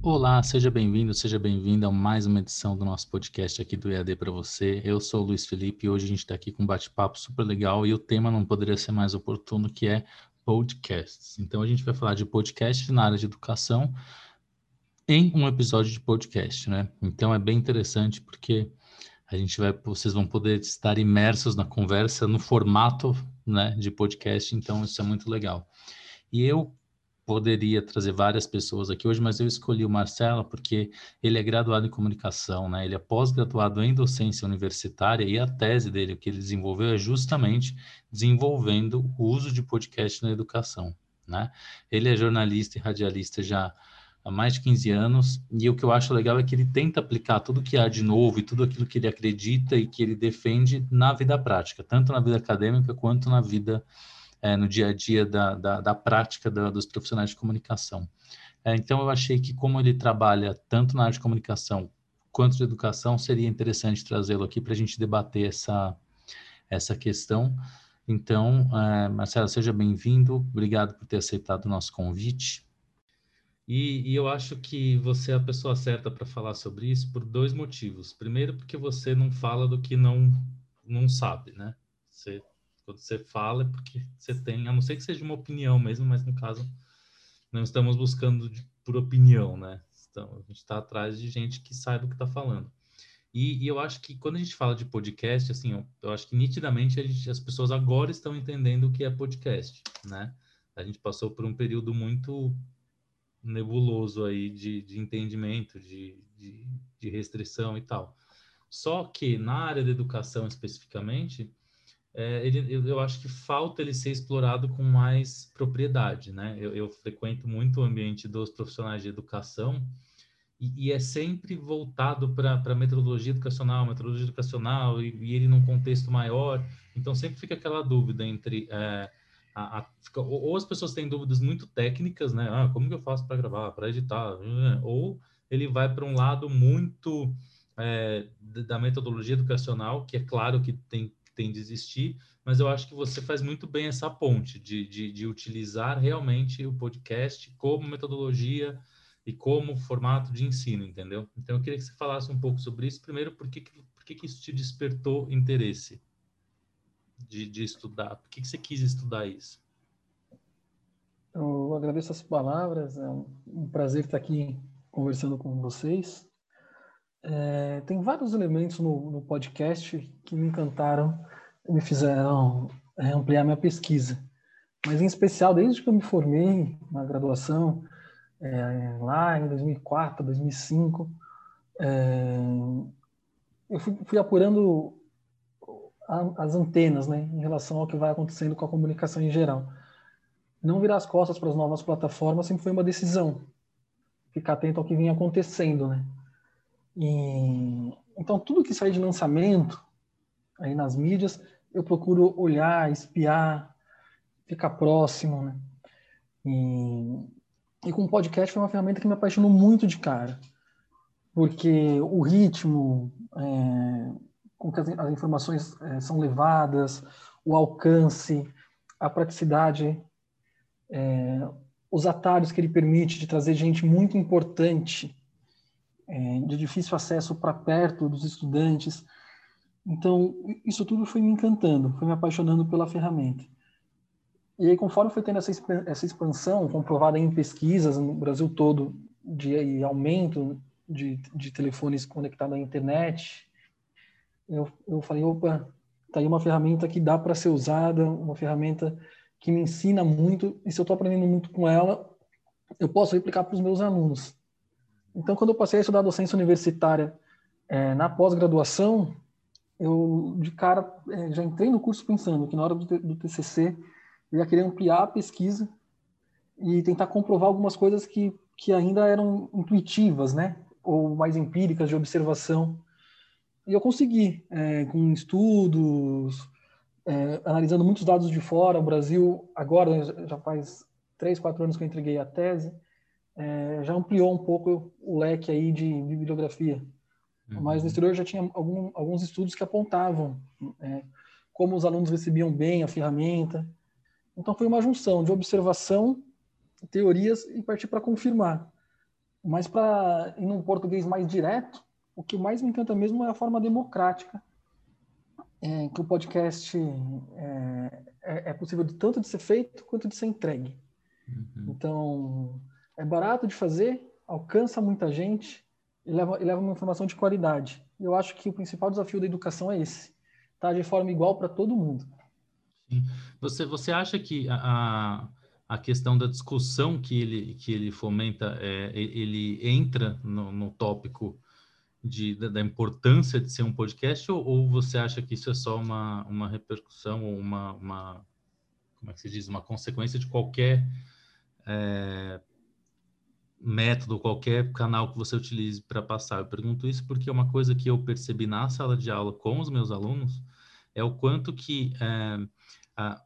Olá, seja bem-vindo, seja bem-vinda a mais uma edição do nosso podcast aqui do EAD para você. Eu sou o Luiz Felipe e hoje a gente está aqui com um bate-papo super legal e o tema não poderia ser mais oportuno, que é podcasts. Então a gente vai falar de podcast na área de educação em um episódio de podcast, né? Então é bem interessante porque a gente vai, vocês vão poder estar imersos na conversa no formato, né, de podcast. Então isso é muito legal. E eu poderia trazer várias pessoas aqui hoje, mas eu escolhi o Marcelo porque ele é graduado em comunicação, né? Ele é pós-graduado em docência universitária e a tese dele, que ele desenvolveu, é justamente desenvolvendo o uso de podcast na educação, né? Ele é jornalista e radialista já há mais de 15 anos, e o que eu acho legal é que ele tenta aplicar tudo que há de novo e tudo aquilo que ele acredita e que ele defende na vida prática, tanto na vida acadêmica quanto na vida é, no dia a dia da, da, da prática da, dos profissionais de comunicação. É, então, eu achei que, como ele trabalha tanto na área de comunicação quanto de educação, seria interessante trazê-lo aqui para a gente debater essa, essa questão. Então, é, Marcelo, seja bem-vindo, obrigado por ter aceitado o nosso convite. E, e, eu acho que você é a pessoa certa para falar sobre isso por dois motivos. Primeiro, porque você não fala do que não, não sabe, né? Você quando você fala é porque você tem, a não ser que seja uma opinião mesmo, mas no caso não estamos buscando de, por opinião, né? Então, a gente está atrás de gente que saiba o que está falando. E, e, eu acho que quando a gente fala de podcast, assim, eu, eu acho que nitidamente gente, as pessoas agora estão entendendo o que é podcast, né? A gente passou por um período muito nebuloso aí de, de entendimento, de, de, de restrição e tal. Só que na área da educação especificamente, é, ele, eu, eu, acho que falta ele ser explorado com mais propriedade, né? Eu, eu frequento muito o ambiente dos profissionais de educação e, e é sempre voltado para a metodologia educacional, metodologia educacional e, e, ele num contexto maior. Então sempre fica aquela dúvida entre é, a, a, ou, as pessoas têm dúvidas muito técnicas, né? Ah, como que eu faço para gravar, para editar? Ou ele vai para um lado muito é, da metodologia educacional, que é claro que tem tem de existir, mas eu acho que você faz muito bem essa ponte de, de, de utilizar realmente o podcast como metodologia e como formato de ensino, entendeu? Então eu queria que você falasse um pouco sobre isso. Primeiro, por que, por que, que isso te despertou interesse de, de estudar? Por que, que você quis estudar isso? Eu agradeço as palavras, é um prazer estar aqui conversando com vocês. É, tem vários elementos no, no, podcast que me encantaram me fizeram é, ampliar minha pesquisa. Mas, em especial, desde que eu me formei na graduação, é, lá em 2004, 2005, é, eu fui, fui apurando a, as antenas né, em relação ao que vai acontecendo com a comunicação em geral. Não virar as costas para as novas plataformas sempre foi uma decisão. Ficar atento ao que vinha acontecendo, né? E, então, tudo que sai de lançamento aí nas mídias, eu procuro olhar, espiar, ficar próximo, né? E, e com o podcast foi uma ferramenta que me apaixonou muito de cara, porque o ritmo, é, com que as, as informações é, são levadas, o alcance, a praticidade, é, os atalhos que ele permite de trazer gente muito importante é, de difícil acesso para perto dos estudantes. Então, isso tudo foi me encantando, foi me apaixonando pela ferramenta. E aí, conforme foi tendo essa, essa expansão, comprovada em pesquisas no Brasil todo, de aumento de, de telefones conectados à internet, eu, eu falei, opa, tá aí uma ferramenta que dá para ser usada, uma ferramenta que me ensina muito, e se eu estou aprendendo muito com ela, eu posso replicar para os meus alunos. Então, quando eu passei a estudar docência universitária é, na pós-graduação, eu, de cara, é, já entrei no curso pensando que na hora do, do TCC eu ia querer ampliar a pesquisa e tentar comprovar algumas coisas que, que ainda eram intuitivas, né? Ou mais empíricas, de observação. E eu consegui, é, com estudos, é, analisando muitos dados de fora. O Brasil, agora, já faz três, quatro anos que eu entreguei a tese, é, já ampliou um pouco o leque aí de bibliografia. Uhum. Mas no exterior já tinha algum, alguns estudos que apontavam é, como os alunos recebiam bem a ferramenta. Então foi uma junção de observação, teorias e partir para confirmar. Mas para ir num português mais direto, o que mais me encanta mesmo é a forma democrática é, que o podcast é, é, é, possível de tanto de ser feito quanto de ser entregue. Uhum. Então, é barato de fazer, alcança muita gente e leva, e leva uma informação de qualidade. Eu acho que o principal desafio da educação é esse, tá de forma igual para todo mundo. Você, você acha que a, a questão da discussão que ele, que ele fomenta, é, ele entra no, no tópico de, da, da, importância de ser um podcast ou, ou, você acha que isso é só uma, uma repercussão ou uma, uma, como é que se diz, uma consequência de qualquer é, método, qualquer canal que você utilize para passar? Eu pergunto isso porque é uma coisa que eu percebi na sala de aula com os meus alunos é o quanto que é, a,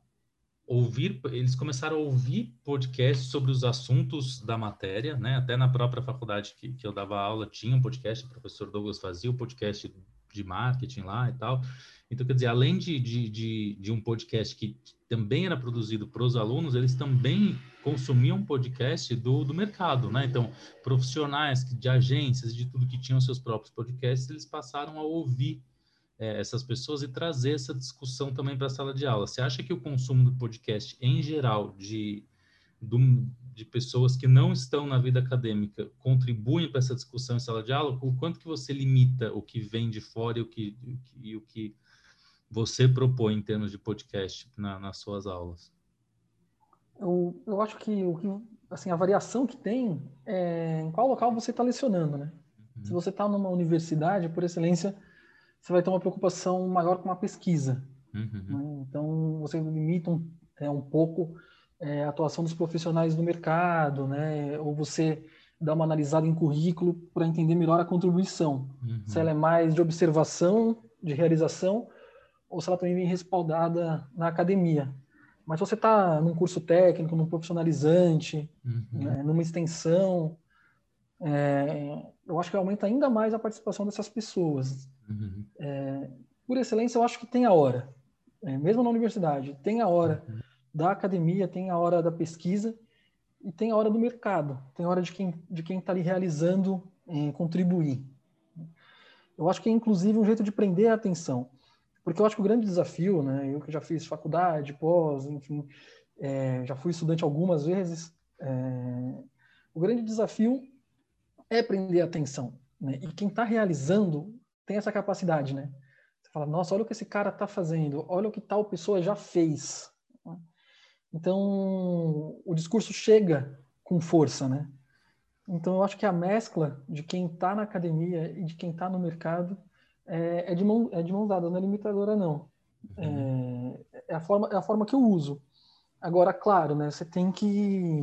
ouvir, eles começaram a ouvir podcasts sobre os assuntos da matéria, né? Até na própria faculdade que, que eu dava aula tinha um podcast, o professor Douglas fazia o podcast de marketing lá e tal. Então, quer dizer, além de, de, de, de um podcast que também era produzido para os alunos, eles também consumiam podcast do, do mercado, né? Então, profissionais de agências, de tudo que tinham seus próprios podcasts, eles passaram a ouvir é, essas pessoas e trazer essa discussão também para a sala de aula. Você acha que o consumo do podcast, em geral, de, do, de pessoas que não estão na vida acadêmica, contribuem para essa discussão em sala de aula? O quanto que você limita o que vem de fora e o que, e o que você propõe em termos de podcast na, nas suas aulas? Eu, eu acho que o que assim a variação que tem é em qual local você está lecionando, né? Uhum. Se você está numa universidade, por excelência, você vai ter uma preocupação maior com a pesquisa. Uhum. Né? Então, você limita um, é, um pouco é, a atuação dos profissionais do mercado, né? ou você dá uma analisada em currículo para entender melhor a contribuição. Uhum. Se ela é mais de observação, de realização, ou se ela também vem respaldada na academia. Mas se você está num curso técnico, num profissionalizante, uhum. né, numa extensão, é, eu acho que aumenta ainda mais a participação dessas pessoas. Uhum. É, por excelência, eu acho que tem a hora, é, mesmo na universidade, tem a hora uhum. Da academia, tem a hora da pesquisa e tem a hora do mercado, tem a hora de quem de quem está ali realizando, é, contribuir. Eu acho que é inclusive um jeito de prender a atenção, porque eu acho que o grande desafio, né, eu que já fiz faculdade, pós, enfim, é, já fui estudante algumas vezes, é, o grande desafio é prender a atenção. Né? E quem está realizando tem essa capacidade, né? Você fala, nossa, olha o que esse cara está fazendo, olha o que tal pessoa já fez. Então, o discurso chega com força, né? Então, eu acho que a mescla de quem está na academia e de quem está no mercado é, é, de mão, é de mãos dadas, não é limitadora, não. É, é, a forma, é a forma que eu uso. Agora, claro, né? Você tem que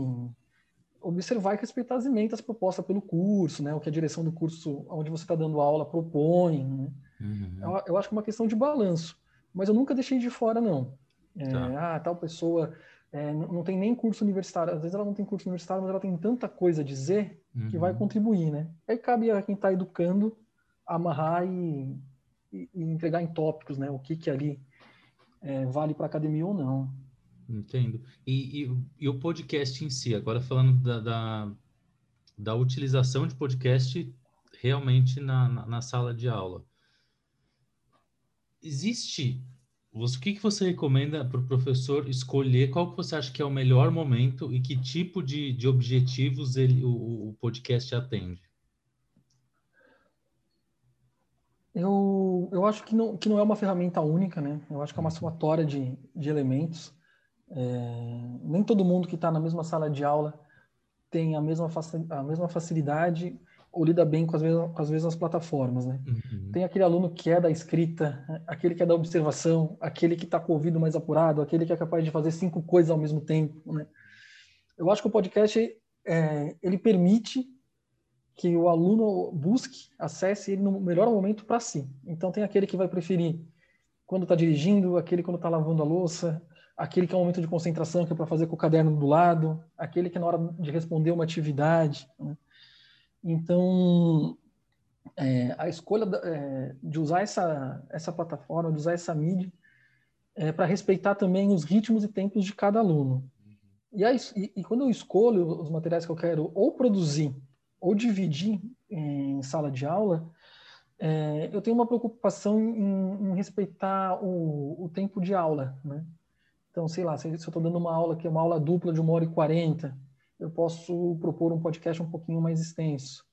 observar e respeitar as emendas propostas pelo curso, né? O que a direção do curso onde você está dando aula propõe. Né? Uhum. Eu, eu, acho que é uma questão de balanço. Mas eu nunca deixei de fora, não. É, tá. Ah, tal pessoa é, não tem nem curso universitário. Às vezes ela não tem curso universitário, mas ela tem tanta coisa a dizer uhum. que vai uhum. contribuir, né? Aí cabe a quem está educando amarrar e, e, e, entregar em tópicos, né? O que que ali é, vale para academia ou não. Entendo. E, e, e, o podcast em si, agora falando da, da, da utilização de podcast realmente na, na, na, sala de aula. Existe. O que, que você recomenda para o professor escolher qual que você acha que é o melhor momento e que tipo de, de objetivos ele, o, o podcast atende? Eu, eu acho que não, que não é uma ferramenta única, né? Eu acho que é uma uhum. somatória de, de elementos. É, nem todo mundo que está na mesma sala de aula tem a mesma, a mesma facilidade ou lida bem com as mesmas, com as mesmas plataformas, né? Uhum. Tem aquele aluno que é da escrita, aquele que é da observação, aquele que está com o ouvido mais apurado, aquele que é capaz de fazer cinco coisas ao mesmo tempo, né? Eu acho que o podcast é, ele permite que o aluno busque, acesse ele no melhor momento para si. Então tem aquele que vai preferir quando está dirigindo, aquele quando está lavando a louça, aquele que é um momento de concentração, que é para fazer com o caderno do lado, aquele que é na hora de responder uma atividade. Né? Então, é, a escolha é, de usar essa, essa plataforma, de usar essa mídia, é para respeitar também os ritmos e tempos de cada aluno. E, aí, e, e, quando eu escolho os materiais que eu quero ou produzir ou dividir em sala de aula, é, eu tenho uma preocupação em, em respeitar o, o, tempo de aula, né? Então, sei lá, se, eu estou dando uma aula que é uma aula dupla de uma hora e quarenta, eu posso propor um podcast um pouquinho mais extenso.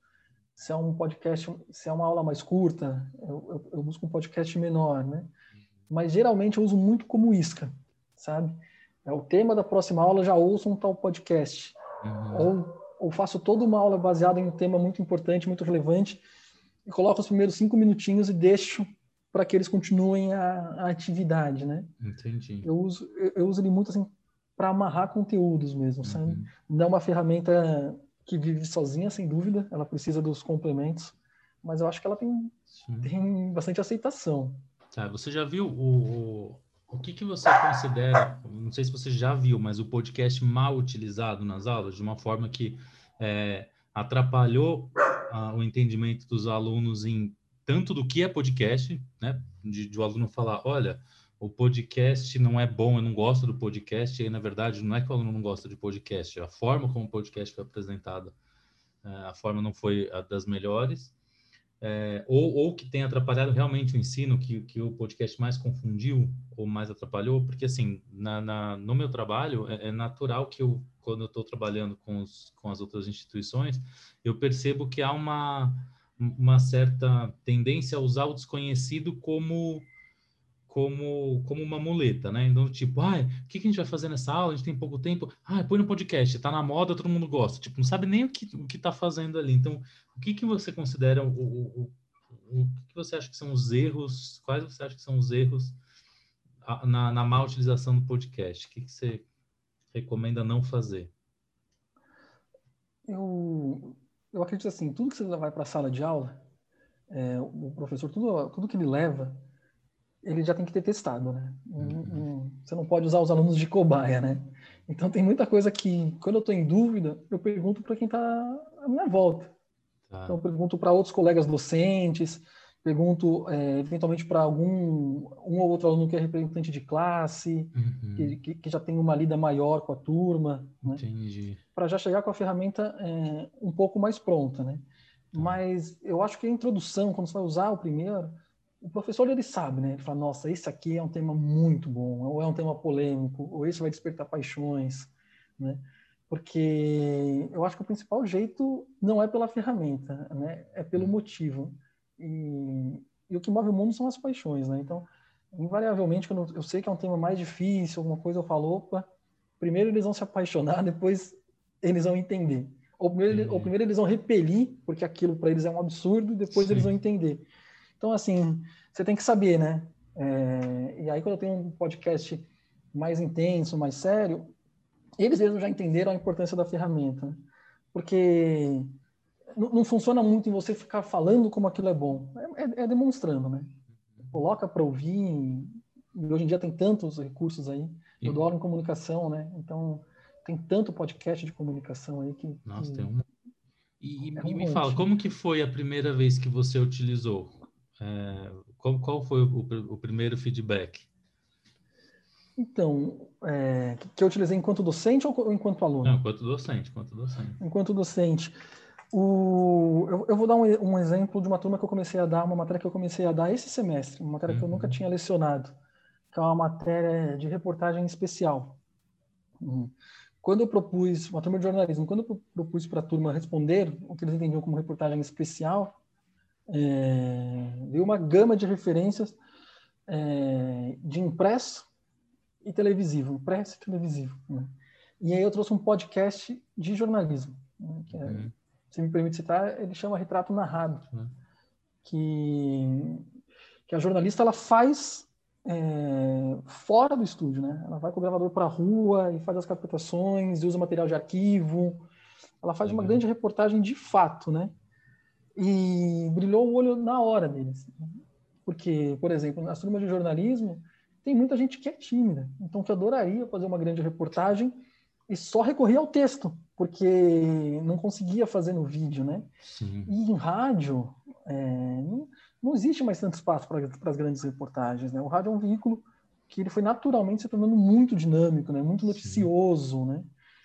Se é um podcast, se é uma aula mais curta, eu, eu, eu busco um podcast menor, né? Mas geralmente eu uso muito como isca, sabe? É o tema da próxima aula, já ouço um tal podcast. Uhum. Ou, ou faço toda uma aula baseada em um tema muito importante, muito relevante, e coloco os primeiros cinco minutinhos e deixo para que eles continuem a, a, atividade, né? Entendi. Eu uso, eu, eu uso ele muito assim para amarrar conteúdos mesmo, uhum. sabe? Não é uma ferramenta que vive sozinha, sem dúvida, ela precisa dos complementos, mas eu acho que ela tem, tem bastante aceitação. Tá, você já viu o, o, o que, que você considera, não sei se você já viu, mas o podcast mal utilizado nas aulas, de uma forma que é, atrapalhou o entendimento dos alunos em tanto do que é podcast, né? De, de o aluno falar, olha, o podcast não é bom, eu não gosto do podcast, e na verdade, não é que aluno não gosta de podcast, a forma como o podcast foi apresentado, é, a forma não foi a das melhores, é, ou, ou que tem atrapalhado realmente o ensino, que, que o podcast mais confundiu ou mais atrapalhou, porque, assim, na, na no meu trabalho, é, é natural que eu quando eu estou trabalhando com, os, com as outras instituições, eu percebo que há uma, uma certa tendência a usar o desconhecido como como, como uma muleta, né? Então, tipo, ah, o que, que a gente vai fazer nessa aula? A gente tem pouco tempo. Ah, põe no podcast, tá na moda, todo mundo gosta. Tipo, não sabe nem o que, o que tá fazendo ali. Então, o que, que você considera o, o, o, o que você acha que são os erros? Quais você acha que são os erros na, na má utilização do podcast? O que, que você recomenda não fazer? Eu, eu acredito assim, tudo que você vai para a sala de aula, é, o professor, tudo, tudo que ele leva, ele já tem que ter testado, né? Uhum. Você não pode usar os alunos de cobaia, né? Então tem muita coisa que, quando eu estou em dúvida, eu pergunto para quem está à minha volta. Tá. Então eu pergunto para outros colegas docentes, pergunto é, eventualmente para algum um ou outro aluno que é representante de classe, uhum. que, que, que, já tem uma lida maior com a turma, né? para já chegar com a ferramenta é, um pouco mais pronta, né? Tá. Mas eu acho que a introdução, quando você vai usar o primeiro, o professor ele sabe, né? Ele fala, nossa, esse aqui é um tema muito bom, ou é um tema polêmico, ou esse vai despertar paixões, né? Porque eu acho que o principal jeito não é pela ferramenta, né? É pelo uhum. motivo. E, e, o que move o mundo são as paixões, né? Então, invariavelmente, quando eu sei que é um tema mais difícil, alguma coisa, eu falo, opa, primeiro eles vão se apaixonar, depois eles vão entender. Ou primeiro, ou primeiro eles vão repelir, porque aquilo para eles é um absurdo, depois Sim. eles vão entender. Então, assim, você tem que saber, né? É, e aí, quando eu tenho um podcast mais intenso, mais sério, eles mesmos já entenderam a importância da ferramenta. Né? Porque não, funciona muito em você ficar falando como aquilo é bom. É, é, é demonstrando, né? Coloca para ouvir. E hoje em dia tem tantos recursos aí. Eu dou aula em comunicação, né? Então, tem tanto podcast de comunicação aí que. Nossa, que... tem um. E, é um e me monte. fala, como que foi a primeira vez que você utilizou? É, qual, qual foi o, o, primeiro feedback? Então, é, que eu utilizei enquanto docente ou enquanto aluno? Não, enquanto docente, enquanto docente. Enquanto docente. O, eu, eu vou dar um, um, exemplo de uma turma que eu comecei a dar, uma matéria que eu comecei a dar esse semestre, uma matéria uhum. que eu nunca uhum. tinha lecionado, que é uma matéria de reportagem especial. Uhum. Quando eu propus, uma turma de jornalismo, quando eu propus para a turma responder o que eles entendiam como reportagem especial, é, uma gama de referências é, de impresso e televisivo, impresso e televisivo. Né? E aí eu trouxe um podcast de jornalismo, né? que é, uhum. se me permite citar, ele chama Retrato Narrado, uhum. que, que a jornalista ela faz é, fora do estúdio, né? Ela vai com o gravador para a rua e faz as captações, usa material de arquivo. Ela faz uhum. uma grande reportagem de fato, né? E brilhou o olho na hora deles. Porque, por exemplo, nas turmas de jornalismo, tem muita gente que é tímida, então que adoraria fazer uma grande reportagem e só recorria ao texto, porque não conseguia fazer no vídeo, né? Sim. E em rádio, é, não, não, existe mais tanto espaço para as grandes reportagens, né? O rádio é um veículo que ele foi naturalmente se tornando muito dinâmico, né? Muito noticioso, Sim. né?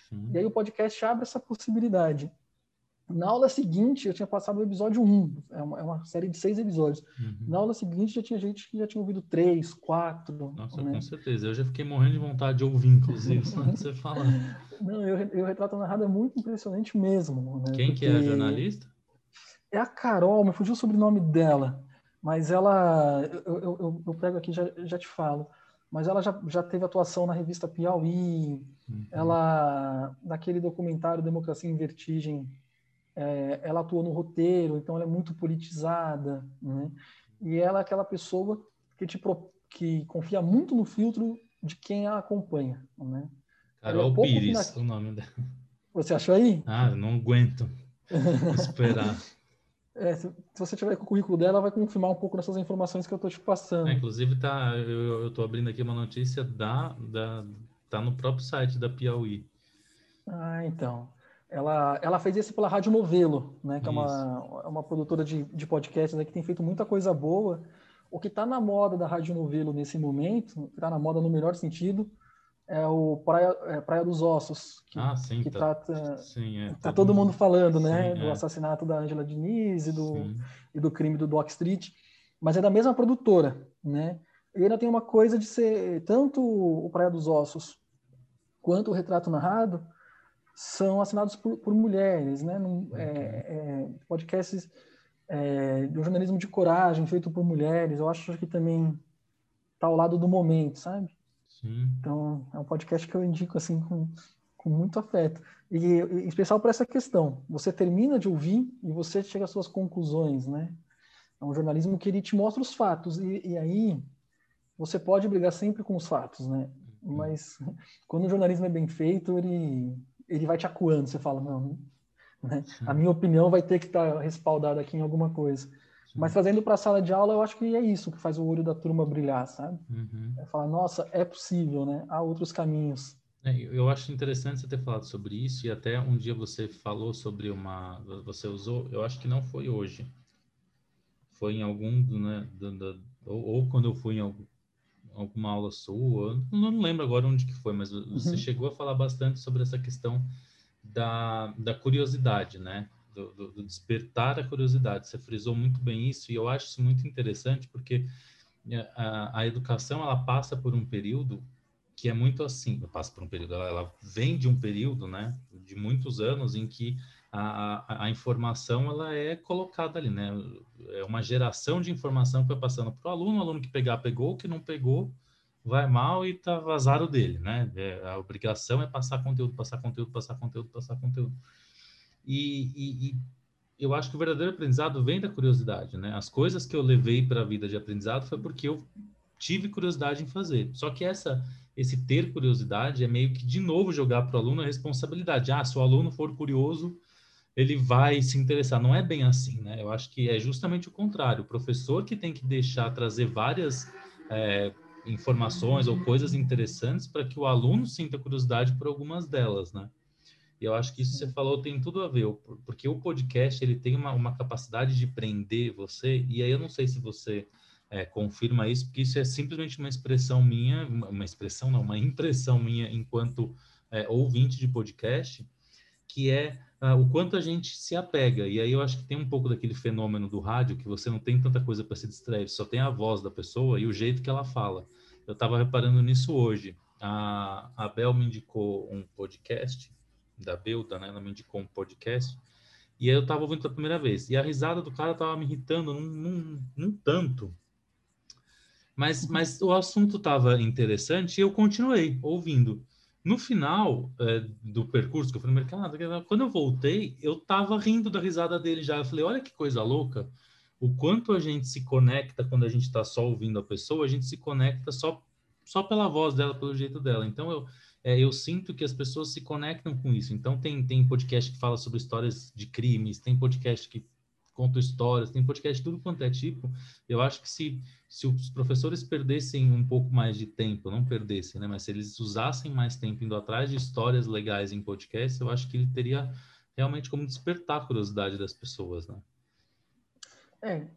Sim. E aí o podcast abre essa possibilidade. Na aula seguinte, eu tinha passado o episódio 1, é uma, é uma série de seis episódios. Uhum. Na aula seguinte, já tinha gente que já tinha ouvido três, quatro. Nossa, né? com certeza. Eu já fiquei morrendo de vontade de ouvir, inclusive, só você falar. Não, eu, eu retrato narrado é muito impressionante mesmo. Né? Quem Porque... que é a jornalista? É a Carol, me fugiu o sobrenome dela. Mas ela, eu, eu, eu, eu pego aqui já já te falo mas ela já, já teve atuação na revista Piauí, uhum. ela, naquele documentário Democracia em Vertigem, é, ela atuou no roteiro, então ela é muito politizada, né? E ela é aquela pessoa que, te, que confia muito no filtro de quem a acompanha, né? Carol é Pires, o nome dela. Você achou aí? Ah, não aguento esperar. É, se, se, você tiver com o currículo dela, vai confirmar um pouco dessas informações que eu estou te passando. É, inclusive, tá, eu estou abrindo aqui uma notícia da, da, tá no próprio site da Piauí. Ah, então. Ela, ela fez isso pela Rádio Novelo, né, que é uma, é uma produtora de, de podcasts né, que tem feito muita coisa boa. O que está na moda da Rádio Novelo nesse momento, está na moda no melhor sentido, é o Praia, é Praia dos Ossos, que, ah, sim, que tá, trata. Sim, é, tá todo mundo falando, né? Sim, do é. assassinato da Angela Diniz e do, e do crime do Doc Street, mas é da mesma produtora, né? E ainda tem uma coisa de ser tanto o Praia dos Ossos quanto o Retrato Narrado são assinados por, por mulheres, né? Num, é, é, podcasts é, de um jornalismo de coragem feito por mulheres. Eu acho que também está ao lado do momento, sabe? Sim. Então, é um podcast que eu indico assim com, com muito afeto. E, em especial para essa questão. Você termina de ouvir e você chega às suas conclusões, né? É um jornalismo que ele te mostra os fatos. E, e aí você pode brigar sempre com os fatos, né? Uhum. Mas quando o jornalismo é bem feito, ele, ele vai te acuando. Você fala, não, né? a minha opinião vai ter que estar respaldada aqui em alguma coisa. Mas trazendo para a sala de aula, eu acho que é isso que faz o olho da turma brilhar, sabe? Uhum. É falar, nossa, é possível, né? Há outros caminhos. É, eu acho interessante você ter falado sobre isso e até um dia você falou sobre uma, você usou, eu acho que não foi hoje, foi em algum, né, do, do, ou, ou, quando eu fui em algum, alguma aula sua, não, não lembro agora onde que foi, mas você uhum. chegou a falar bastante sobre essa questão da, da curiosidade, né? do, do, do, despertar a curiosidade. Você frisou muito bem isso e eu acho isso muito interessante porque é, a, a educação ela passa por um período que é muito assim, passa por um período, ela, ela vem de um período, né, de muitos anos em que a, a, informação ela é colocada ali, né? É uma geração de informação que vai passando para o aluno, o aluno que pegar, pegou, que não pegou, vai mal e tá vazado dele, né? É, a obrigação é passar conteúdo, passar conteúdo, passar conteúdo, passar conteúdo. E, e, e, eu acho que o verdadeiro aprendizado vem da curiosidade, né? As coisas que eu levei para a vida de aprendizado foi porque eu tive curiosidade em fazer. Só que essa esse ter curiosidade é meio que de novo jogar para o aluno a responsabilidade. Ah, se o aluno for curioso, ele vai se interessar. Não é bem assim, né? Eu acho que é justamente o contrário. O professor que tem que deixar trazer várias é, informações ou coisas interessantes para que o aluno sinta curiosidade por algumas delas, né? E eu acho que isso que você falou tem tudo a ver, porque o podcast ele tem uma, uma capacidade de prender você, e aí eu não sei se você é, confirma isso, porque isso é simplesmente uma expressão minha, uma expressão não, uma impressão minha enquanto é, ouvinte de podcast, que é uh, o quanto a gente se apega. E aí eu acho que tem um pouco daquele fenômeno do rádio, que você não tem tanta coisa para se distrair, só tem a voz da pessoa e o jeito que ela fala. Eu estava reparando nisso hoje. A, a Bel me indicou um podcast da Belda, né? Ela me indicou um podcast. E aí eu tava ouvindo pela primeira vez. E a risada do cara tava me irritando num, num, num tanto. Mas, mas o assunto tava interessante e eu continuei ouvindo. No final é, do percurso que eu fui no mercado, quando eu voltei, eu tava rindo da risada dele já. Eu falei, olha que coisa louca. O quanto a gente se conecta quando a gente está só ouvindo a pessoa, a gente se conecta só, só pela voz dela, pelo jeito dela. Então eu, é, eu sinto que as pessoas se conectam com isso. Então, tem, tem podcast que fala sobre histórias de crimes, tem podcast que conta histórias, tem podcast de tudo quanto é tipo. Eu acho que se, se os professores perdessem um pouco mais de tempo, não perdessem, né, mas se eles usassem mais tempo indo atrás de histórias legais em podcast, eu acho que ele teria realmente como despertar a curiosidade das pessoas, né? É,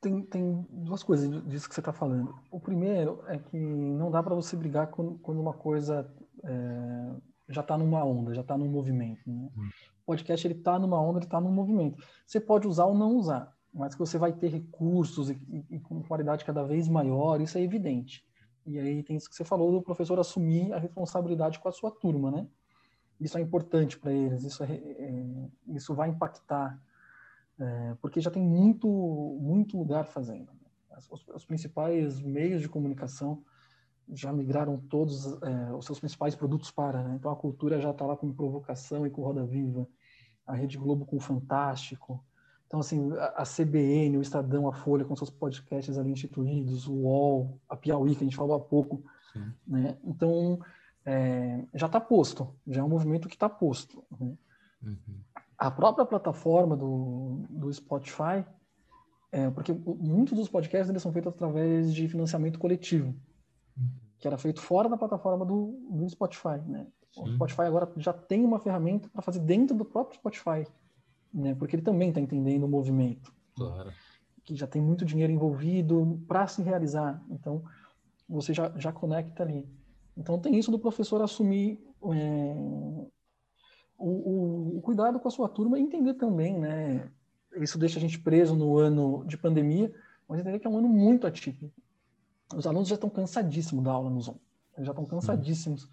tem, tem duas coisas disso que você está falando. O primeiro é que não dá para você brigar quando, quando uma coisa é, já está numa onda, já está num movimento. Né? Hum. Podcast ele está numa onda, ele está num movimento. Você pode usar ou não usar, mas que você vai ter recursos e, e, e, com qualidade cada vez maior, isso é evidente. E aí tem isso que você falou do professor assumir a responsabilidade com a sua turma, né? Isso é importante para eles, isso, é, é, isso vai impactar, é, porque já tem muito, muito lugar fazendo. Os, os principais meios de comunicação já migraram todos é, os seus principais produtos para. Né? Então a cultura já está lá com provocação e com Roda Viva, a Rede Globo com Fantástico. Então, assim, a, CBN, o Estadão, a Folha, com seus podcasts ali instituídos, o UOL, a Piauí, que a gente falou há pouco. Né? Então, é, já está posto, já é um movimento que está posto. Né? Uhum. A própria plataforma do, do Spotify, é, porque muitos dos podcasts eles são feitos através de financiamento coletivo que era feito fora da plataforma do, do Spotify, né? O Spotify agora já tem uma ferramenta para fazer dentro do próprio Spotify, né? Porque ele também está entendendo o movimento. Claro. Que já tem muito dinheiro envolvido para se realizar. Então, você já, já conecta ali. Então, tem isso do professor assumir é, o, o, cuidado com a sua turma e entender também, né? Isso deixa a gente preso no ano de pandemia, mas entender que é um ano muito atípico os alunos já estão cansadíssimos da aula no Zoom. Eles já estão cansadíssimos uhum.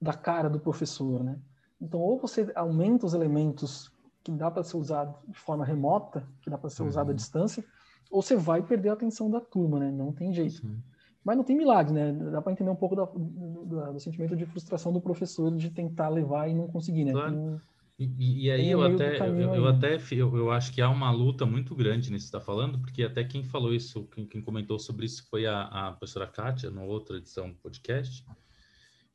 Da cara do professor, né? Então, ou você aumenta os elementos que dá para ser usado de forma remota, que dá para ser uhum. usado à distância, ou você vai perder a atenção da turma, né? Não tem jeito. Uhum. Mas não tem milagre, né? Dá para entender um pouco da, do, do, sentimento de frustração do professor de tentar levar e não conseguir, né? Claro. Tem, e, e, aí eu até, eu, eu, até eu, eu, acho que há uma luta muito grande nisso que está falando, porque até quem falou isso, quem, quem, comentou sobre isso foi a, a professora Kátia, na outra edição do podcast,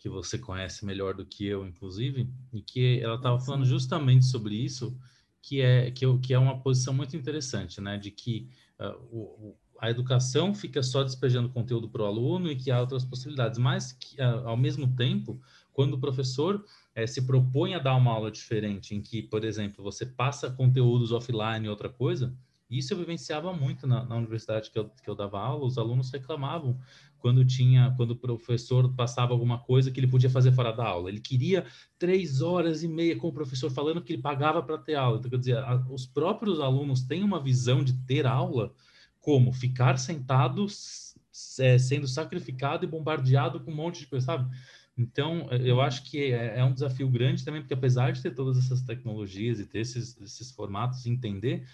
que você conhece melhor do que eu, inclusive, e que ela estava falando justamente sobre isso, que é, que, que é uma posição muito interessante, né? De que uh, o, a educação fica só despejando conteúdo para o aluno e que há outras possibilidades, mas que, uh, ao mesmo tempo, quando o professor é, se propõe a dar uma aula diferente, em que, por exemplo, você passa conteúdos offline e outra coisa, isso eu vivenciava muito na, na universidade que eu, que eu dava aula, os alunos reclamavam quando tinha, quando o professor passava alguma coisa que ele podia fazer fora da aula. Ele queria três horas e meia com o professor falando que ele pagava para ter aula. Então, quer dizer, a, os próprios alunos têm uma visão de ter aula como ficar sentados é, sendo sacrificado e bombardeado com um monte de coisa, sabe? Então, eh, eu acho que é, é, um desafio grande também, porque apesar de ter todas essas tecnologias e ter esses, esses formatos, entender,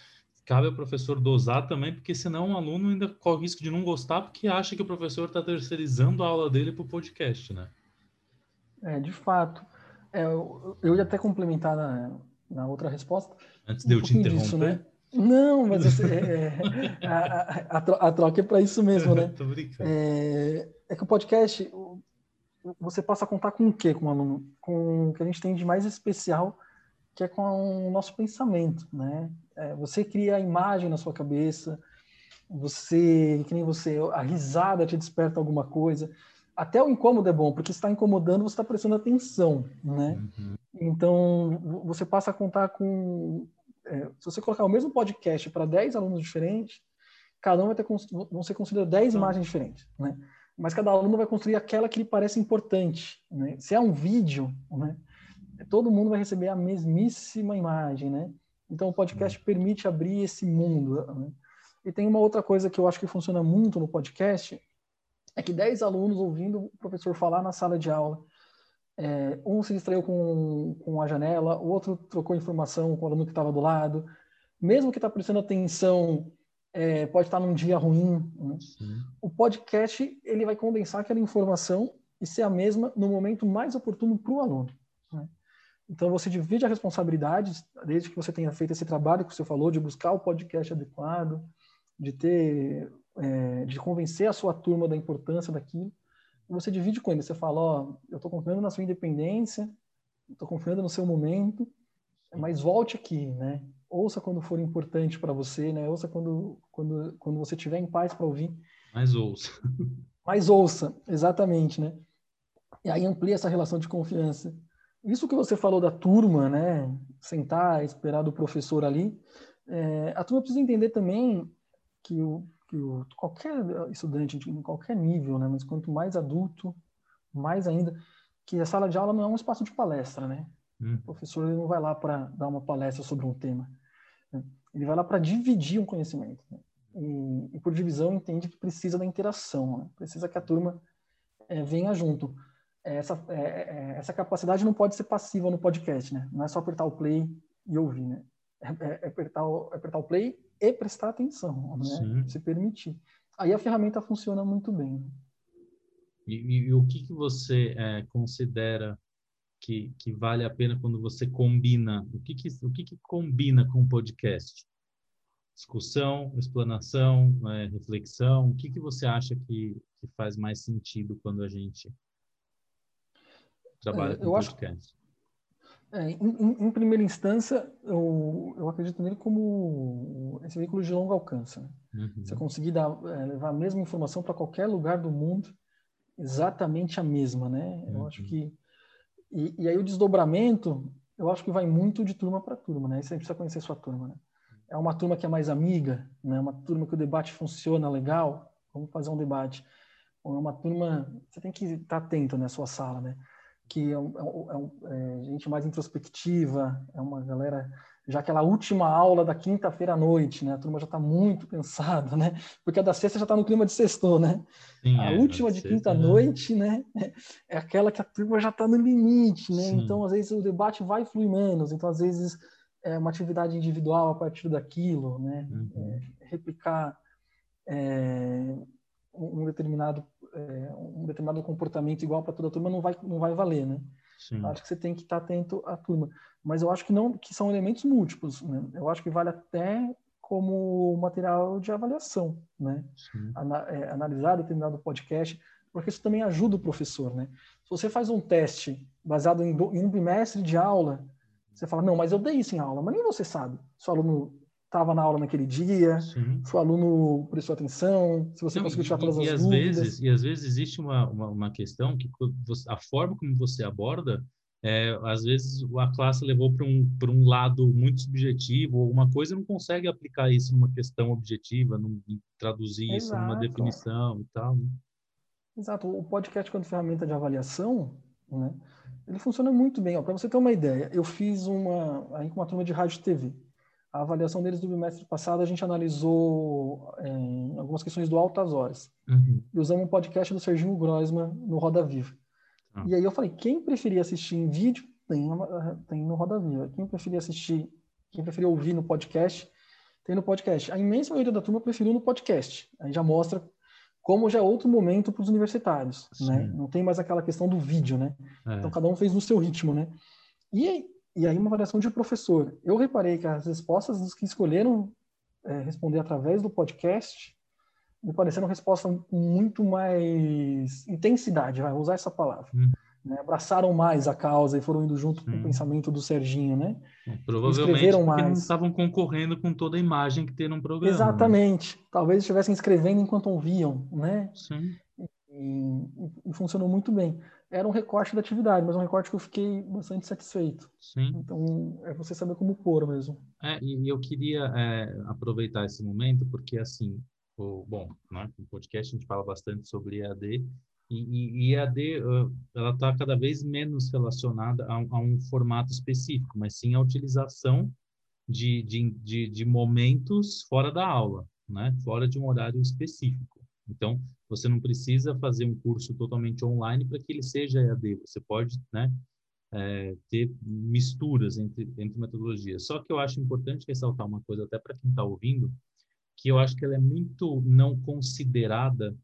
cabe ao professor dosar também, porque senão o aluno ainda corre o risco de não gostar, porque acha que o professor está terceirizando a aula dele para o podcast, né? É, de fato. É, eu, eu ia até complementar na, na outra resposta. Antes um de eu te interromper. Disso, né? Não, mas assim, é, é, a, a, a, troca é para isso mesmo, né? Tô brincando. É, é que o podcast, você passa a contar com o quê com o aluno? Com o que a gente tem de mais especial, que é com o nosso pensamento, né? É, você cria a imagem na sua cabeça, você, que nem você, a risada te desperta alguma coisa. Até o incômodo é bom, porque está incomodando, você está prestando atenção, né? Uhum. Então, você passa a contar com... É, se você colocar o mesmo podcast para 10 alunos diferentes, cada um vai ter, vão ser considerados 10 imagens diferentes, né? mas cada aluno vai construir aquela que lhe parece importante. Né? Se é um vídeo, né? Todo mundo vai receber a mesmíssima imagem. Né? Então, o podcast uhum. permite abrir esse mundo. Né? E tem uma outra coisa que eu acho que funciona muito no podcast, é que 10 alunos ouvindo o professor falar na sala de aula, é, um se distraiu com, com a janela, o outro trocou informação com o aluno que estava do lado, mesmo que está prestando atenção é, pode estar num dia ruim. Né? O podcast ele vai condensar aquela informação e ser a mesma no momento mais oportuno para o aluno. Né? Então você divide a responsabilidade, desde que você tenha feito esse trabalho que você falou, de buscar o podcast adequado, de ter, é, de convencer a sua turma da importância daquilo. Você divide com ele, você fala, ó, oh, eu estou confiando na sua independência, estou confiando no seu momento, mas volte aqui, né? ouça quando for importante para você, né? Ouça quando, quando, quando você estiver em paz para ouvir. Mais ouça. Mais ouça, exatamente, né? E aí amplia essa relação de confiança. Isso que você falou da turma, né? Sentar, esperar do professor ali. É, a turma precisa entender também que, o, que o, qualquer estudante, em qualquer nível, né? Mas quanto mais adulto, mais ainda, que a sala de aula não é um espaço de palestra, né? Hum. O professor não vai lá para dar uma palestra sobre um tema. Né? Ele vai lá para dividir um conhecimento. Né? E, e, por divisão entende que precisa da interação, né? precisa que a turma é, venha junto. Essa, é, é, essa capacidade não pode ser passiva no podcast, né? Não é só apertar o play e ouvir, né? É, é, é apertar, o, apertar o play e prestar atenção, né? Se permitir. Aí a ferramenta funciona muito bem. Né? E, e, e, o que, que você considera que, que vale a pena quando você combina? O que, que, o que, que combina com o podcast? Discussão, explanação, é, reflexão? O que, que você acha que, que faz mais sentido quando a gente trabalha é, com podcast? Acho, é, em, em, primeira instância, eu, eu acredito nele como esse veículo de longo alcance. Né? Uhum. Você conseguir dar, é, levar a mesma informação para qualquer lugar do mundo, exatamente a mesma, né? Eu acho uhum. que e, e, aí o desdobramento, eu acho que vai muito de turma para turma, né? Aí você precisa conhecer sua turma, né? É uma turma que é mais amiga, né? Uma turma que o debate funciona legal, vamos fazer um debate. Ou é uma turma, você tem que estar atento na né, sua sala, né? Que é, um, é, um, é, é gente mais introspectiva, é uma galera já aquela última aula da quinta-feira à noite, né? A turma já está muito cansada, né? Porque a da sexta já está no clima de sextou, né? Sim, a é, última de quinta-noite, né? É aquela que a turma já está no limite, né? Sim. Então, às vezes, o debate vai fluir menos. Então, às vezes, é uma atividade individual a partir daquilo, né? Uhum. É, replicar é, um determinado é, um determinado comportamento igual para toda a turma não vai não vai valer, né? Sim. Acho que você tem que estar atento à turma. Mas eu acho que não que são elementos múltiplos. Né? Eu acho que vale até como material de avaliação, né? Ana, é, analisar determinado podcast, porque isso também ajuda o professor, né? Se você faz um teste baseado em, do, em um bimestre de aula, você fala, não, mas eu dei isso em aula, mas nem você sabe. Seu aluno estava na aula naquele dia, Sim. seu aluno prestou atenção, se você não, conseguiu tirar todas e, as e dúvidas. Vezes, e às vezes existe uma, uma, uma questão que a forma como você aborda, é, às vezes a classe levou para um, um lado muito subjetivo, ou uma coisa não consegue aplicar isso numa questão objetiva, num, traduzir Exato. isso numa definição e tal. Né? Exato. O podcast, quando ferramenta de avaliação, né, ele funciona muito bem. Para você ter uma ideia, eu fiz uma, aí com uma turma de rádio e TV. A avaliação deles do bimestre passado, a gente analisou é, algumas questões do Altas Horas. Uhum. E usamos um podcast do Serginho Groisman no Roda Viva. Ah. E aí eu falei, quem preferia assistir em vídeo, tem, tem no Roda Viva. Quem preferia assistir, quem preferia ouvir no podcast, tem no podcast. A imensa maioria da turma preferiu no podcast. Aí já mostra como já é outro momento para os universitários, né? Não tem mais aquela questão do vídeo, né? É. Então cada um fez no seu ritmo, né? E e aí uma variação de professor. Eu reparei que as respostas dos que escolheram é, responder através do podcast me pareceram respostas com muito mais intensidade, vai usar essa palavra. Hum. Né? Abraçaram mais a causa e foram indo junto com o pensamento do Serginho, né? Provavelmente escreveram mais. não estavam concorrendo com toda a imagem que tem no programa. Né? Exatamente. Né? Talvez estivessem escrevendo enquanto ouviam, né? Sim. E, e, funcionou muito bem era um recorte da atividade, mas um recorte que eu fiquei bastante satisfeito. Sim. Então, é você saber como pôr mesmo. É, e eu queria é, aproveitar esse momento, porque, assim, o, bom, né, no podcast a gente fala bastante sobre EAD, e, e EAD, ela está cada vez menos relacionada a, a, um formato específico, mas sim a utilização de, de, de, de momentos fora da aula, né, fora de um horário específico. Então, você não precisa fazer um curso totalmente online para que ele seja EAD. Você pode, né, é, ter misturas entre, entre metodologias. Só que eu acho importante ressaltar uma coisa, até para quem está ouvindo, que eu acho que ela é muito não considerada,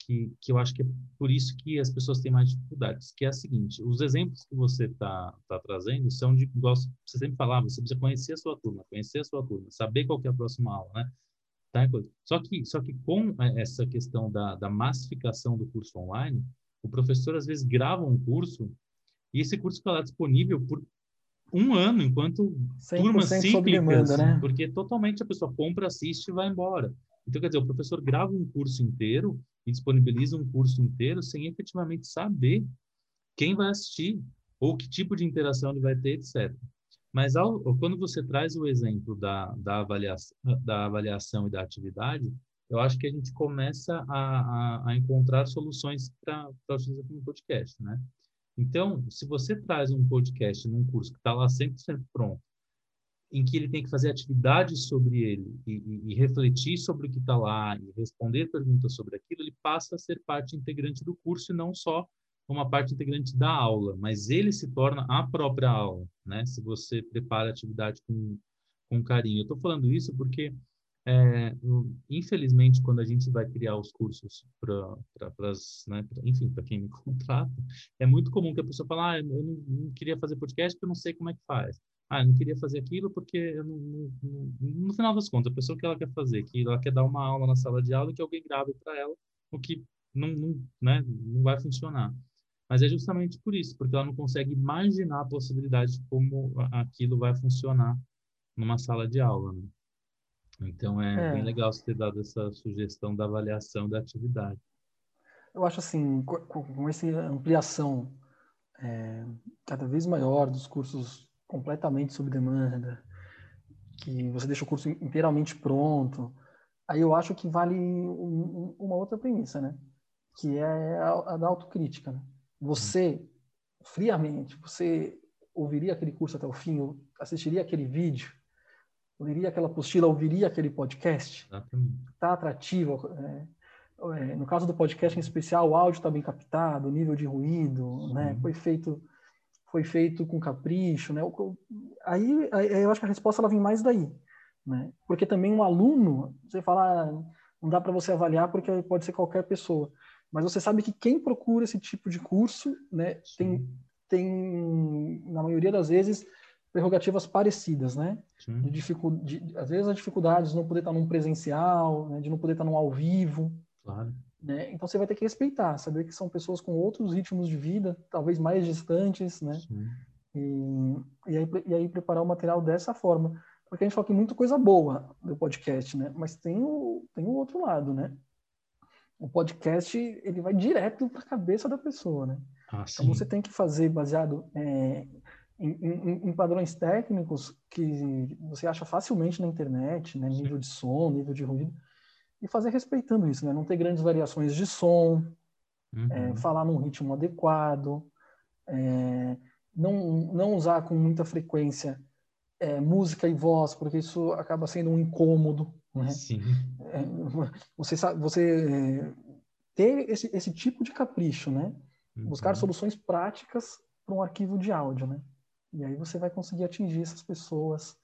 que, que eu acho que é por isso que as pessoas têm mais dificuldades, que é a seguinte, os exemplos que você está tá trazendo são de, igual você sempre falava, você precisa conhecer a sua turma, conhecer a sua turma, saber qual é a próxima aula, né? Tá? Só que, só que com é, essa questão da, da massificação do curso online, o professor às vezes grava um curso e esse curso fica lá disponível por um ano, enquanto turmas cíclicas, né? porque totalmente a pessoa compra, assiste e vai embora. Então, quer dizer, o professor grava um curso inteiro e disponibiliza um curso inteiro sem efetivamente saber quem vai assistir ou que tipo de interação ele vai ter, etc. Mas ao, quando você traz o exemplo da, da, avaliação, da avaliação e da atividade, eu acho que a gente começa a, a, a encontrar soluções para a utilização do podcast, né? Então, se você traz um podcast num curso que está lá 100% pronto, em que ele tem que fazer atividades sobre ele e, e, e refletir sobre o que está lá e responder perguntas sobre aquilo, ele passa a ser parte integrante do curso e não só uma parte integrante da aula, mas ele se torna a própria aula, né? Se você prepara a atividade com, com carinho. Eu estou falando isso porque, é, infelizmente, quando a gente vai criar os cursos para, né, enfim, para quem me contrata, é muito comum que a pessoa fale, ah, eu não, não queria fazer podcast porque eu não sei como é que faz. Ah, eu não queria fazer aquilo porque eu não, não, no final das contas, a pessoa que ela quer fazer, que ela quer dar uma aula na sala de aula e que alguém grave para ela, o que não, não, né, não vai funcionar. Mas é justamente por isso, porque ela não consegue imaginar a possibilidade de como aquilo vai funcionar numa sala de aula. Né? Então é, é, bem legal você ter dado essa sugestão da avaliação da atividade. Eu acho assim, com, com essa ampliação é, cada vez maior dos cursos completamente sob demanda, que você deixa o curso inteiramente pronto, aí eu acho que vale um, uma outra premissa, né? Que é a, a da autocrítica, né? Você, friamente, você ouviria aquele curso até o fim, assistiria aquele vídeo, leria aquela apostila, ouviria aquele podcast? Está atrativo? É, é, no caso do podcast em especial, o áudio está bem captado, o nível de ruído, né? Foi feito foi feito com capricho, né? Aí, aí, eu acho que a resposta ela vem mais daí, né? Porque também um aluno, você fala, ah, não dá para você avaliar porque pode ser qualquer pessoa, mas você sabe que quem procura esse tipo de curso, né, tem tem na maioria das vezes prerrogativas parecidas, né? De dificuldade, às vezes as dificuldades de não poder estar num presencial, né? de não poder estar num ao vivo. Claro. Né? Então você vai ter que respeitar, saber que são pessoas com outros ritmos de vida, talvez mais distantes, né? E, e, aí, e aí preparar o material dessa forma. Porque a gente fala que muita coisa boa do podcast, né? Mas tem o, tem o outro lado, né? O podcast, ele vai direto para a cabeça da pessoa, né? Ah, então você tem que fazer baseado é, em, em, em, padrões técnicos que você acha facilmente na internet, né? Nível de som, nível de ruído e fazer respeitando isso, né? Não ter grandes variações de som, uhum. é, falar num ritmo adequado, é, não, não usar com muita frequência é, música e voz, porque isso acaba sendo um incômodo. Né? Sim. É, você sabe, você é, ter esse, esse tipo de capricho, né? Uhum. Buscar soluções práticas para um arquivo de áudio, né? E aí você vai conseguir atingir essas pessoas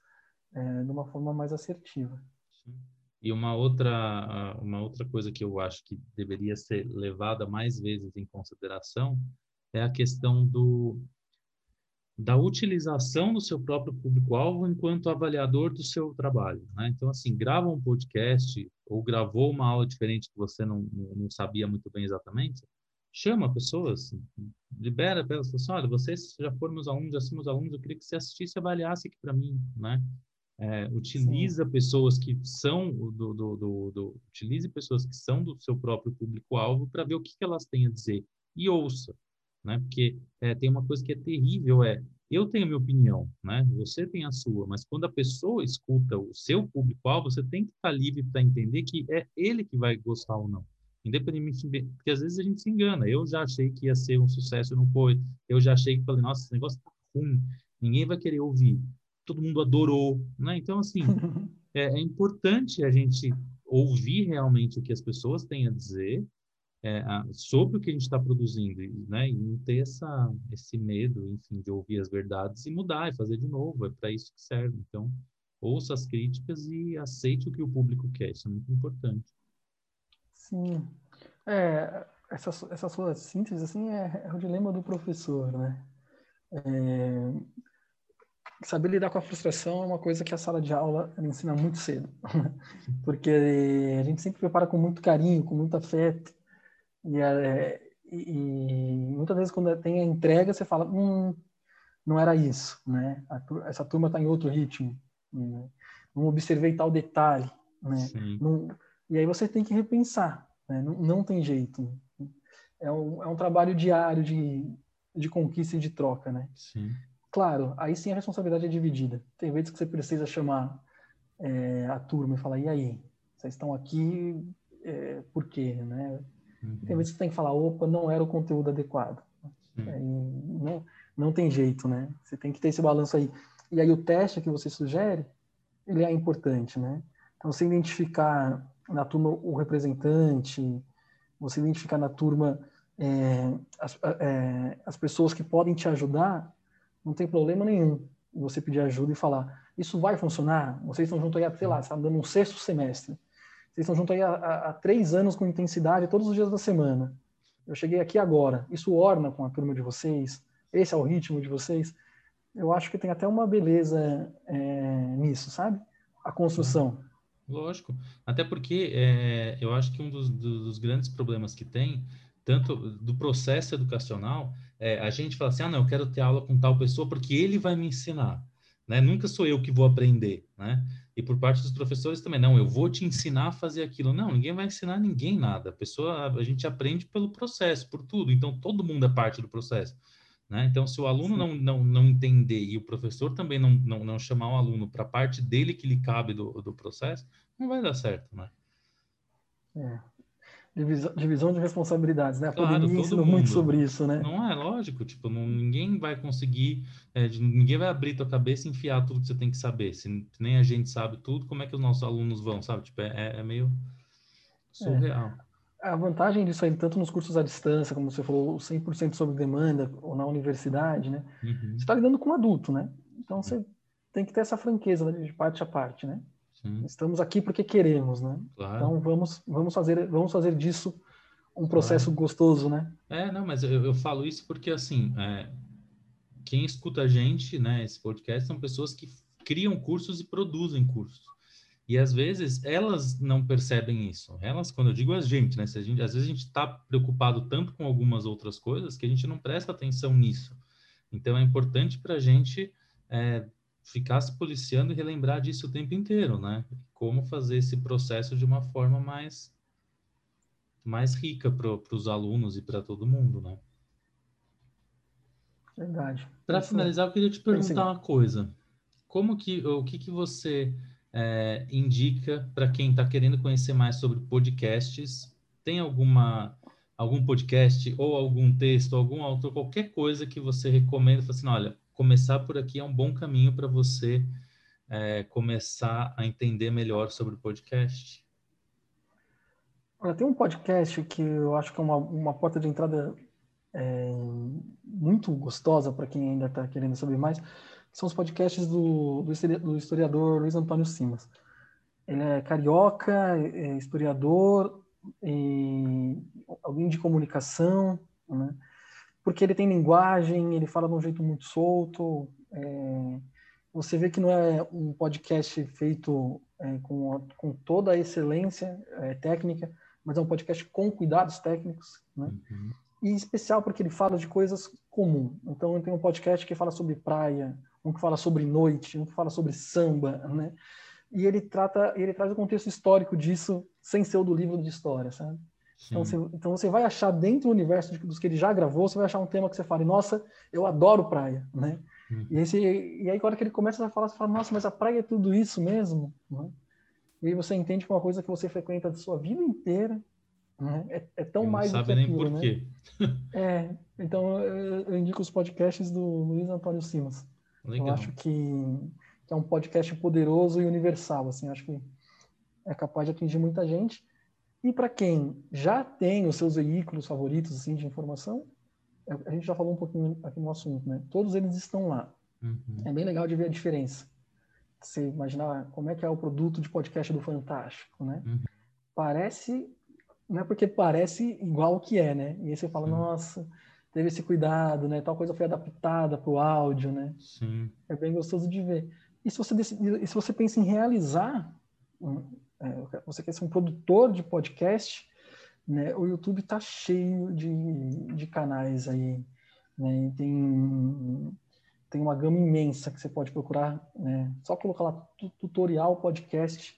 é, de uma forma mais assertiva. Sim. E uma outra, uma outra coisa que eu acho que deveria ser levada mais vezes em consideração é a questão do, da utilização do seu próprio público-alvo enquanto avaliador do seu trabalho. Né? Então, assim, grava um podcast ou gravou uma aula diferente que você não, não sabia muito bem exatamente, chama pessoas, libera para elas, assim, olha, vocês já foram meus alunos, já somos alunos, eu queria que você assistisse e avaliasse aqui para mim, né? É, utiliza Sim. pessoas que são do, do, do, do, utilize pessoas que são do seu próprio público-alvo para ver o que, que, elas têm a dizer e ouça, né? Porque é, tem uma coisa que é terrível é eu tenho a minha opinião, né? Você tem a sua, mas quando a pessoa escuta o seu público-alvo, você tem que estar livre para entender que é ele que vai gostar ou não. Independentemente, porque às vezes a gente se engana. Eu já achei que ia ser um sucesso, não foi. Eu já achei que falei, nossa, esse negócio tá ruim, ninguém vai querer ouvir todo mundo adorou, né? Então, assim, é, é, importante a gente ouvir realmente o que as pessoas têm a dizer é, sobre o que a gente está produzindo, né? E não ter essa, esse medo, enfim, de ouvir as verdades e mudar e fazer de novo. É para isso que serve. Então, ouça as críticas e aceite o que o público quer. Isso é muito importante. Sim. É, essa, essa sua síntese, assim, é, é o dilema do professor, né? É, saber lidar com a frustração é uma coisa que a sala de aula ensina muito cedo, porque a gente sempre prepara com muito carinho, com muito afeto, e, é, e, e muitas vezes quando tem a entrega você fala, hum, não era isso, né? essa turma está em outro ritmo, né? não observei tal detalhe, né? Não, e aí você tem que repensar, né? não, não tem jeito. É um, é um trabalho diário de, de conquista e de troca, né? Sim. Claro, aí sim a responsabilidade é dividida. Tem vezes que você precisa chamar é, a turma e falar, e aí? Vocês estão aqui é, por quê, né? Uhum. Tem vezes que você tem que falar, opa, não era o conteúdo adequado. É, não, não tem jeito, né? Você tem que ter esse balanço aí. E aí o teste que você sugere, ele é importante, né? Então, você identificar na turma o representante, você identificar na turma é, as, é, as pessoas que podem te ajudar, não tem problema nenhum você pedir ajuda e falar, isso vai funcionar? Vocês estão juntos aí, sei lá, está dando um sexto semestre. Vocês estão juntos aí há, há, há, três anos com intensidade todos os dias da semana. Eu cheguei aqui agora. Isso orna com a turma de vocês? Esse é o ritmo de vocês? Eu acho que tem até uma beleza é, nisso, sabe? A construção. Lógico. Até porque é, eu acho que um dos, dos, grandes problemas que tem, tanto do processo educacional, é a gente fala assim, ah, não, eu quero ter aula com tal pessoa porque ele vai me ensinar. Né? Nunca sou eu que vou aprender, né? E por parte dos professores também, não, eu vou te ensinar a fazer aquilo. Não, ninguém vai ensinar ninguém nada. A pessoa, a gente aprende pelo processo, por tudo. Então, todo mundo é parte do processo. Né? Então, se o aluno não, não, não entender e o professor também não, não, não chamar o aluno para a parte dele que lhe cabe do, do processo, não vai dar certo, né? É. Divisão, divisão de responsabilidades, né? A claro, pandemia ensinou muito sobre isso, né? Não é lógico, tipo, não, ninguém vai conseguir, é, ninguém vai abrir tua cabeça e enfiar tudo que você tem que saber. Se nem a gente sabe tudo, como é que os nossos alunos vão, sabe? Tipo, é, é meio surreal. É a vantagem disso aí, tanto nos cursos à distância, como você falou, 100% sob demanda, ou na universidade, né? Uhum. Você está lidando com um adulto, né? Então você tem que ter essa franqueza né, de parte a parte, né? Sim. Estamos aqui porque queremos, né? Claro. Então vamos, vamos, fazer, vamos fazer disso um processo claro. gostoso, né? É, não, mas eu, eu falo isso porque, assim, é, quem escuta a gente, né, esse podcast, são pessoas que criam cursos e produzem cursos. E às vezes elas não percebem isso. Elas, quando eu digo a gente, né? Se a gente, às vezes a gente está preocupado tanto com algumas outras coisas que a gente não presta atenção nisso. Então é importante para a gente é, ficar se policiando e relembrar disso o tempo inteiro, né? Como fazer esse processo de uma forma mais mais rica para os alunos e para todo mundo, né? Verdade. Para finalizar, eu queria te perguntar uma coisa. Como que o que que você é, indica para quem está querendo conhecer mais sobre podcasts? Tem alguma algum podcast ou algum texto, algum autor, qualquer coisa que você recomenda? Assim, olha, começar por aqui é um bom caminho para você é, começar a entender melhor sobre o podcast. Olha, tem um podcast que eu acho que é uma, uma porta de entrada é, muito gostosa para quem ainda está querendo saber mais, são os podcasts do, do historiador Luiz Antônio Simas. Ele é carioca, é historiador, alguém de comunicação, né? Porque ele tem linguagem, ele fala de um jeito muito solto. É, você vê que não é um podcast feito é, com, com toda a excelência é, técnica, mas é um podcast com cuidados técnicos, né? Uhum. E especial porque ele fala de coisas comuns. Então, tem um podcast que fala sobre praia, um que fala sobre noite, um que fala sobre samba, né? E ele trata, ele traz o contexto histórico disso sem ser o do livro de história, sabe? Então você, então você vai achar dentro do universo de, dos que ele já gravou, você vai achar um tema que você fale, nossa, eu adoro praia, né? Uhum. E, esse, e aí, quando ele começa a falar, você fala, nossa, mas a praia é tudo isso mesmo? Né? E aí você entende que é uma coisa que você frequenta a sua vida inteira né? é, é, tão não mais do que aquilo, nem por quê. Né? é, então eu, eu, indico os podcasts do Luiz Antônio Simas. Legal. Eu acho que, que, é um podcast poderoso e universal, assim, acho que é capaz de atingir muita gente. E para quem já tem os seus veículos favoritos assim, de informação, a gente já falou um pouquinho aqui no assunto, né? Todos eles estão lá. Uhum. É bem legal de ver a diferença. Você imaginar como é que é o produto de podcast do Fantástico, né? Uhum. Parece, não é porque parece igual o que é, né? E aí você fala, uhum. nossa, teve esse cuidado, né? Tal coisa foi adaptada para o áudio, né? Sim. É bem gostoso de ver. E se você, decide, se você pensa em realizar, você quer ser um produtor de podcast, né? O YouTube está cheio de, de canais aí, né? Tem tem uma gama imensa que você pode procurar, né? Só colocar lá tutorial podcast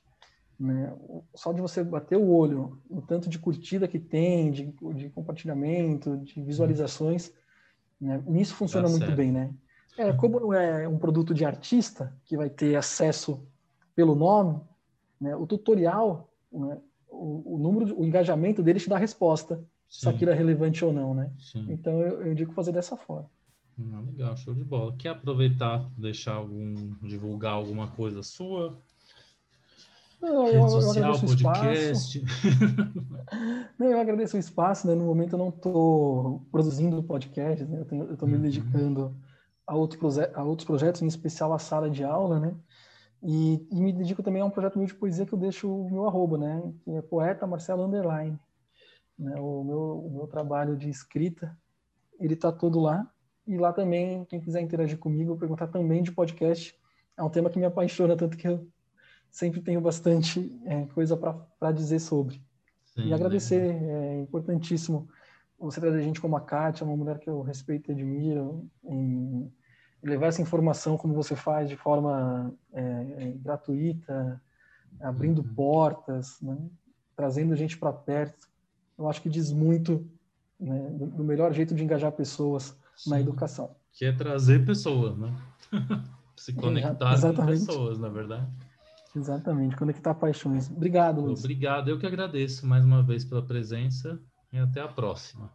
né? Só de você bater o olho, o tanto de curtida que tem, de, de compartilhamento, de visualizações, né? nisso funciona tá muito bem, né? É, como não é um produto de artista que vai ter acesso pelo nome, né? o tutorial, né? o, o, número, o engajamento dele te dá a resposta. se aquilo é relevante ou não, né? Sim. Então eu, eu indico fazer dessa forma. Ah, legal, show de bola. Quer aproveitar, deixar algum, divulgar alguma coisa sua? Não, eu, social, eu podcast. não, eu agradeço o espaço, né? No momento eu não estou produzindo podcast, né? Eu estou me uhum. dedicando a, outro a outros projetos, em especial a sala de aula, né? E, e, me dedico também a um projeto meu de poesia que eu deixo o meu arroba, né? Que é poeta Marcelo Underline. Né? O, meu, o meu trabalho de escrita, ele está todo lá. E lá também, quem quiser interagir comigo, perguntar também de podcast, é um tema que me apaixona, tanto que eu sempre tenho bastante é, coisa para dizer sobre. Sim, e agradecer, né? é importantíssimo você trazer gente como a Kátia, uma mulher que eu respeito e admiro, em levar essa informação como você faz de forma é, é gratuita, abrindo uhum. portas, né? trazendo gente para perto. Eu acho que diz muito né, do, do, melhor jeito de engajar pessoas Sim, na educação. Que é trazer pessoas, né? Se conectar com pessoas, na verdade. Exatamente, conectar paixões. Obrigado, Luiz. Obrigado, eu que agradeço mais uma vez pela presença e até a próxima.